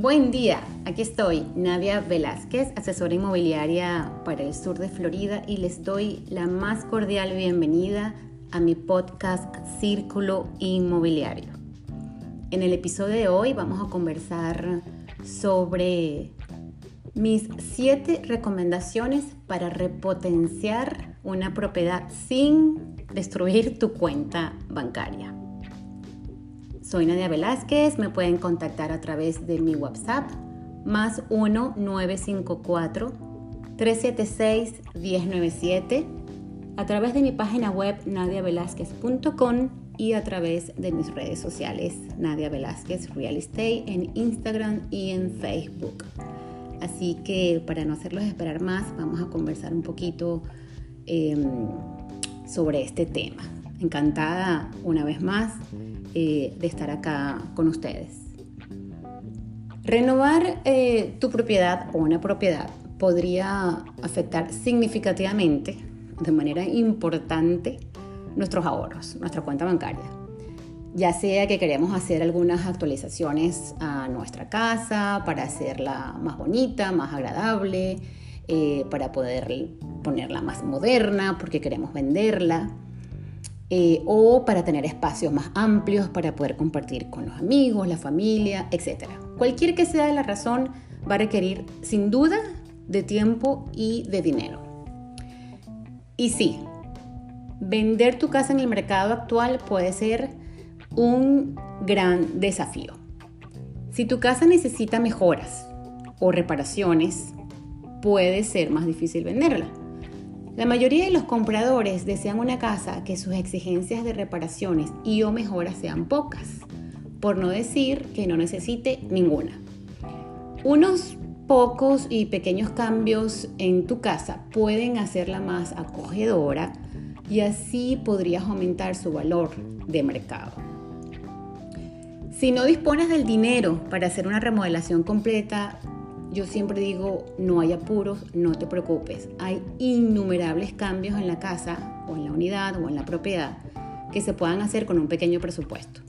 Buen día, aquí estoy, Nadia Velázquez, asesora inmobiliaria para el sur de Florida y les doy la más cordial bienvenida a mi podcast Círculo Inmobiliario. En el episodio de hoy vamos a conversar sobre mis siete recomendaciones para repotenciar una propiedad sin destruir tu cuenta bancaria. Soy Nadia Velázquez, me pueden contactar a través de mi WhatsApp más 1-954-376-1097, a través de mi página web nadiavelázquez.com y a través de mis redes sociales Nadia Velázquez Real Estate en Instagram y en Facebook. Así que para no hacerlos esperar más, vamos a conversar un poquito em, sobre este tema. Encantada una vez más eh, de estar acá con ustedes. Renovar eh, tu propiedad o una propiedad podría afectar significativamente, de manera importante, nuestros ahorros, nuestra cuenta bancaria. Ya sea que queremos hacer algunas actualizaciones a nuestra casa para hacerla más bonita, más agradable, eh, para poder ponerla más moderna, porque queremos venderla. Eh, o para tener espacios más amplios para poder compartir con los amigos, la familia, etc. Cualquier que sea la razón, va a requerir sin duda de tiempo y de dinero. Y sí, vender tu casa en el mercado actual puede ser un gran desafío. Si tu casa necesita mejoras o reparaciones, puede ser más difícil venderla. La mayoría de los compradores desean una casa que sus exigencias de reparaciones y o mejoras sean pocas, por no decir que no necesite ninguna. Unos pocos y pequeños cambios en tu casa pueden hacerla más acogedora y así podrías aumentar su valor de mercado. Si no dispones del dinero para hacer una remodelación completa, yo siempre digo, no hay apuros, no te preocupes. Hay innumerables cambios en la casa o en la unidad o en la propiedad que se puedan hacer con un pequeño presupuesto.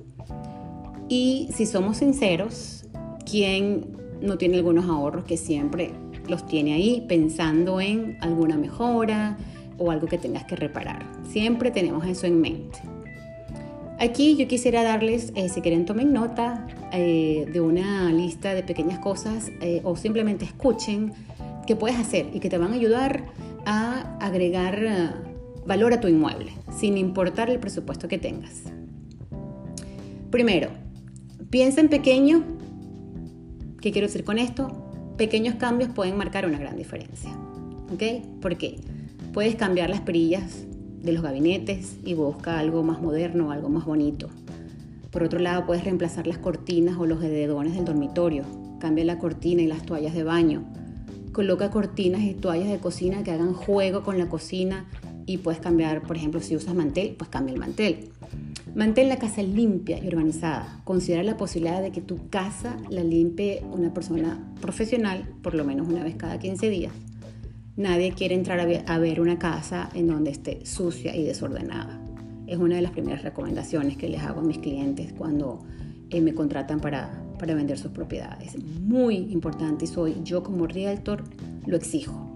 Y si somos sinceros, ¿quién no tiene algunos ahorros que siempre los tiene ahí pensando en alguna mejora o algo que tengas que reparar? Siempre tenemos eso en mente. Aquí yo quisiera darles, eh, si quieren tomen nota eh, de una lista de pequeñas cosas eh, o simplemente escuchen qué puedes hacer y que te van a ayudar a agregar valor a tu inmueble, sin importar el presupuesto que tengas. Primero, piensa en pequeño. ¿Qué quiero decir con esto? Pequeños cambios pueden marcar una gran diferencia. ¿Ok? ¿Por qué? Puedes cambiar las perillas de los gabinetes y busca algo más moderno, algo más bonito. Por otro lado, puedes reemplazar las cortinas o los edredones del dormitorio. Cambia la cortina y las toallas de baño. Coloca cortinas y toallas de cocina que hagan juego con la cocina y puedes cambiar, por ejemplo, si usas mantel, pues cambia el mantel. Mantén la casa limpia y organizada. Considera la posibilidad de que tu casa la limpie una persona profesional por lo menos una vez cada 15 días. Nadie quiere entrar a ver una casa en donde esté sucia y desordenada. Es una de las primeras recomendaciones que les hago a mis clientes cuando eh, me contratan para, para vender sus propiedades. Muy importante y soy yo como realtor lo exijo.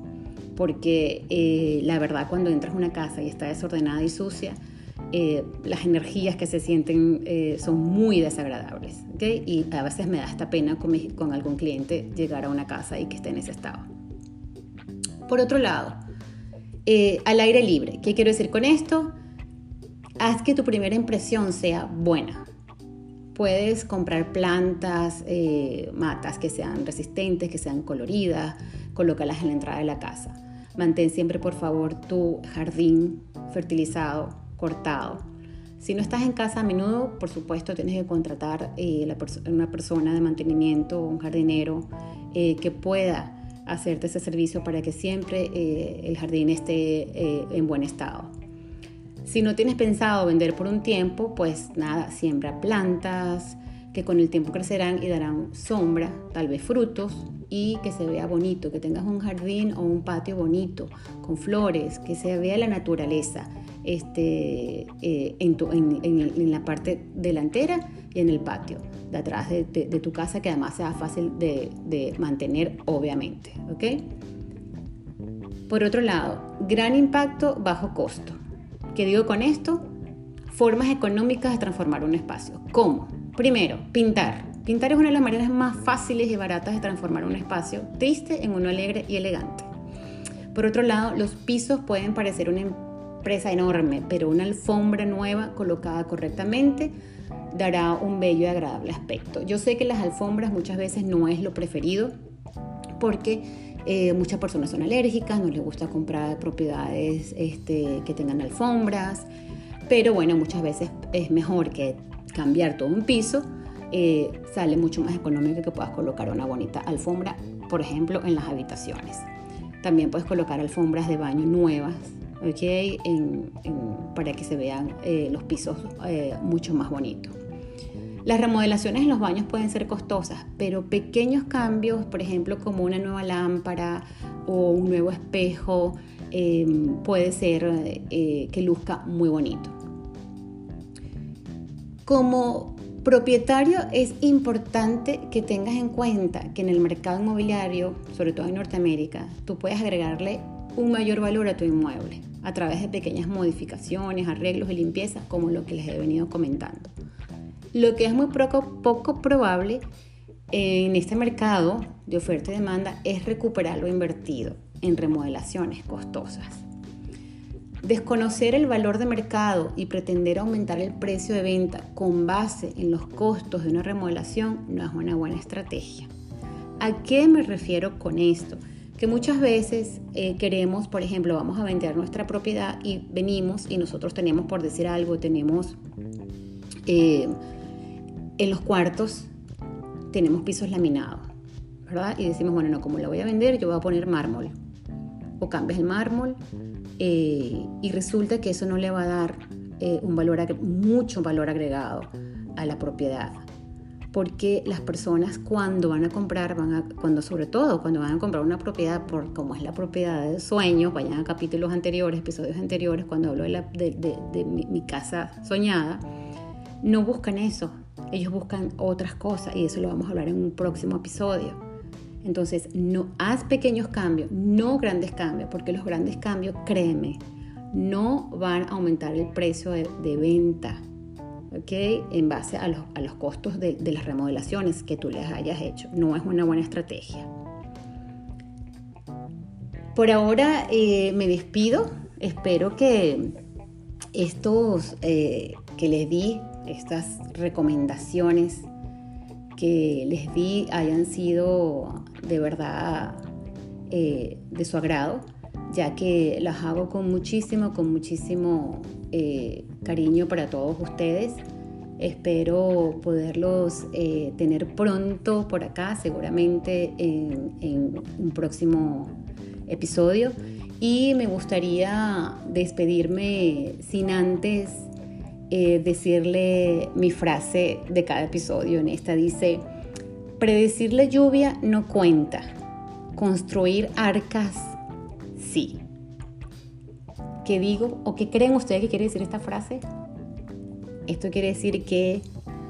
Porque eh, la verdad cuando entras a una casa y está desordenada y sucia, eh, las energías que se sienten son muy desagradables. Y a veces me da esta pena con, con algún cliente llegar a una casa y que esté en ese estado. Por otro lado, eh, al aire libre. ¿Qué quiero decir con esto? Haz que tu primera impresión sea buena. Puedes comprar plantas, eh, matas que sean resistentes, que sean coloridas, colócalas en la entrada de la casa. Mantén siempre, por favor, tu jardín fertilizado, cortado. Si no estás en casa a menudo, por supuesto, tienes que contratar eh, una persona de mantenimiento, un jardinero, que pueda hacerte ese servicio para que siempre eh, el jardín esté eh, en buen estado. Si no tienes pensado vender por un tiempo, pues nada, siembra plantas, que con el tiempo crecerán y darán sombra, tal vez frutos, y que se vea bonito, que tengas un jardín o un patio bonito, con flores, que se vea la naturaleza este, eh, en, la parte delantera y en el patio de atrás de, tu casa, que además sea fácil de, mantener, obviamente. Por otro lado, gran impacto, bajo costo. ¿Qué digo con esto? Formas económicas de transformar un espacio. ¿Cómo? Primero, pintar. Pintar es una de las maneras más fáciles y baratas de transformar un espacio triste en uno alegre y elegante. Por otro lado, los pisos pueden parecer una empresa enorme, pero una alfombra nueva colocada correctamente dará un bello y agradable aspecto. Yo sé que las alfombras muchas veces no es lo preferido porque eh, muchas personas son alérgicas, no les gusta comprar propiedades este, que tengan alfombras, pero bueno, muchas veces es mejor que cambiar todo un piso. Eh, sale mucho más económico que puedas colocar una bonita alfombra, por ejemplo, en las habitaciones. También puedes colocar alfombras de baño nuevas, ¿ok? para que se vean eh, los pisos mucho más bonitos. Las remodelaciones en los baños pueden ser costosas, pero pequeños cambios, por ejemplo, como una nueva lámpara o un nuevo espejo, puede ser eh, que luzca muy bonito. Como propietario es importante que tengas en cuenta que en el mercado inmobiliario, sobre todo en Norteamérica, tú puedes agregarle un mayor valor a tu inmueble a través de pequeñas modificaciones, arreglos y limpieza, como lo que les he venido comentando. Lo que es muy poco, probable en este mercado de oferta y demanda es recuperar lo invertido en remodelaciones costosas. Desconocer el valor de mercado y pretender aumentar el precio de venta con base en los costos de una remodelación no es una buena estrategia. ¿A qué me refiero con esto? Que muchas veces eh, queremos, por ejemplo, vamos a vender nuestra propiedad y venimos y nosotros tenemos, por decir algo, tenemos eh, en los cuartos tenemos pisos laminados, ¿verdad? Y decimos, bueno, no, como la voy a vender, yo voy a poner mármol. O cambias el mármol eh, y resulta que eso no le va a dar eh, un valor, mucho valor agregado a la propiedad. Porque las personas cuando van a comprar, van a, cuando sobre todo cuando van a comprar una propiedad, por como es la propiedad de sueños, vayan a capítulos anteriores, episodios anteriores, cuando hablo de, mi casa soñada, no buscan eso, ellos buscan otras cosas y eso lo vamos a hablar en un próximo episodio. Entonces, no haz pequeños cambios, no grandes cambios, porque los grandes cambios, créeme, no van a aumentar el precio de, venta, ¿ok? En base a los, costos de, las remodelaciones que tú les hayas hecho. No es una buena estrategia. Por ahora eh, me despido. Espero que estos eh, que les di estas recomendaciones que les di hayan sido de verdad eh, de su agrado, ya que las hago con muchísimo, con muchísimo eh, cariño para todos ustedes. Espero poderlos eh, tener pronto por acá, seguramente en un próximo episodio. Y me gustaría despedirme sin antes eh, decirle mi frase de cada episodio. En esta dice, predecir la lluvia no cuenta, construir arcas sí. ¿Qué digo o qué creen ustedes que quiere decir esta frase? Esto quiere decir que,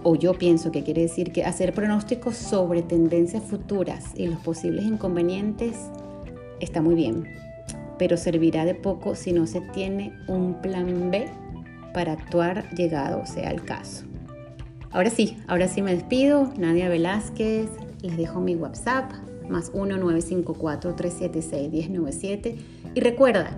o yo pienso que quiere decir que hacer pronósticos sobre tendencias futuras y los posibles inconvenientes está muy bien, pero servirá de poco si no se tiene un plan B para actuar llegado sea el caso. Ahora sí, ahora sí me despido. Nadia Velázquez, les dejo mi WhatsApp, más 1-954-376-1097. Y recuerda,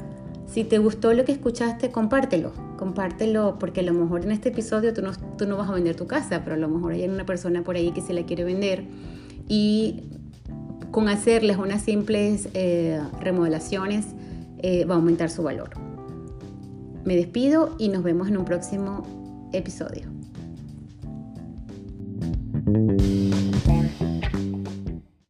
si te gustó lo que escuchaste, compártelo. Compártelo porque a lo mejor en este episodio tú no, tú no vas a vender tu casa, pero a lo mejor hay una persona por ahí que se la quiere vender. Y con hacerles unas simples eh, remodelaciones eh, va a aumentar su valor. Me despido y nos vemos en un próximo episodio.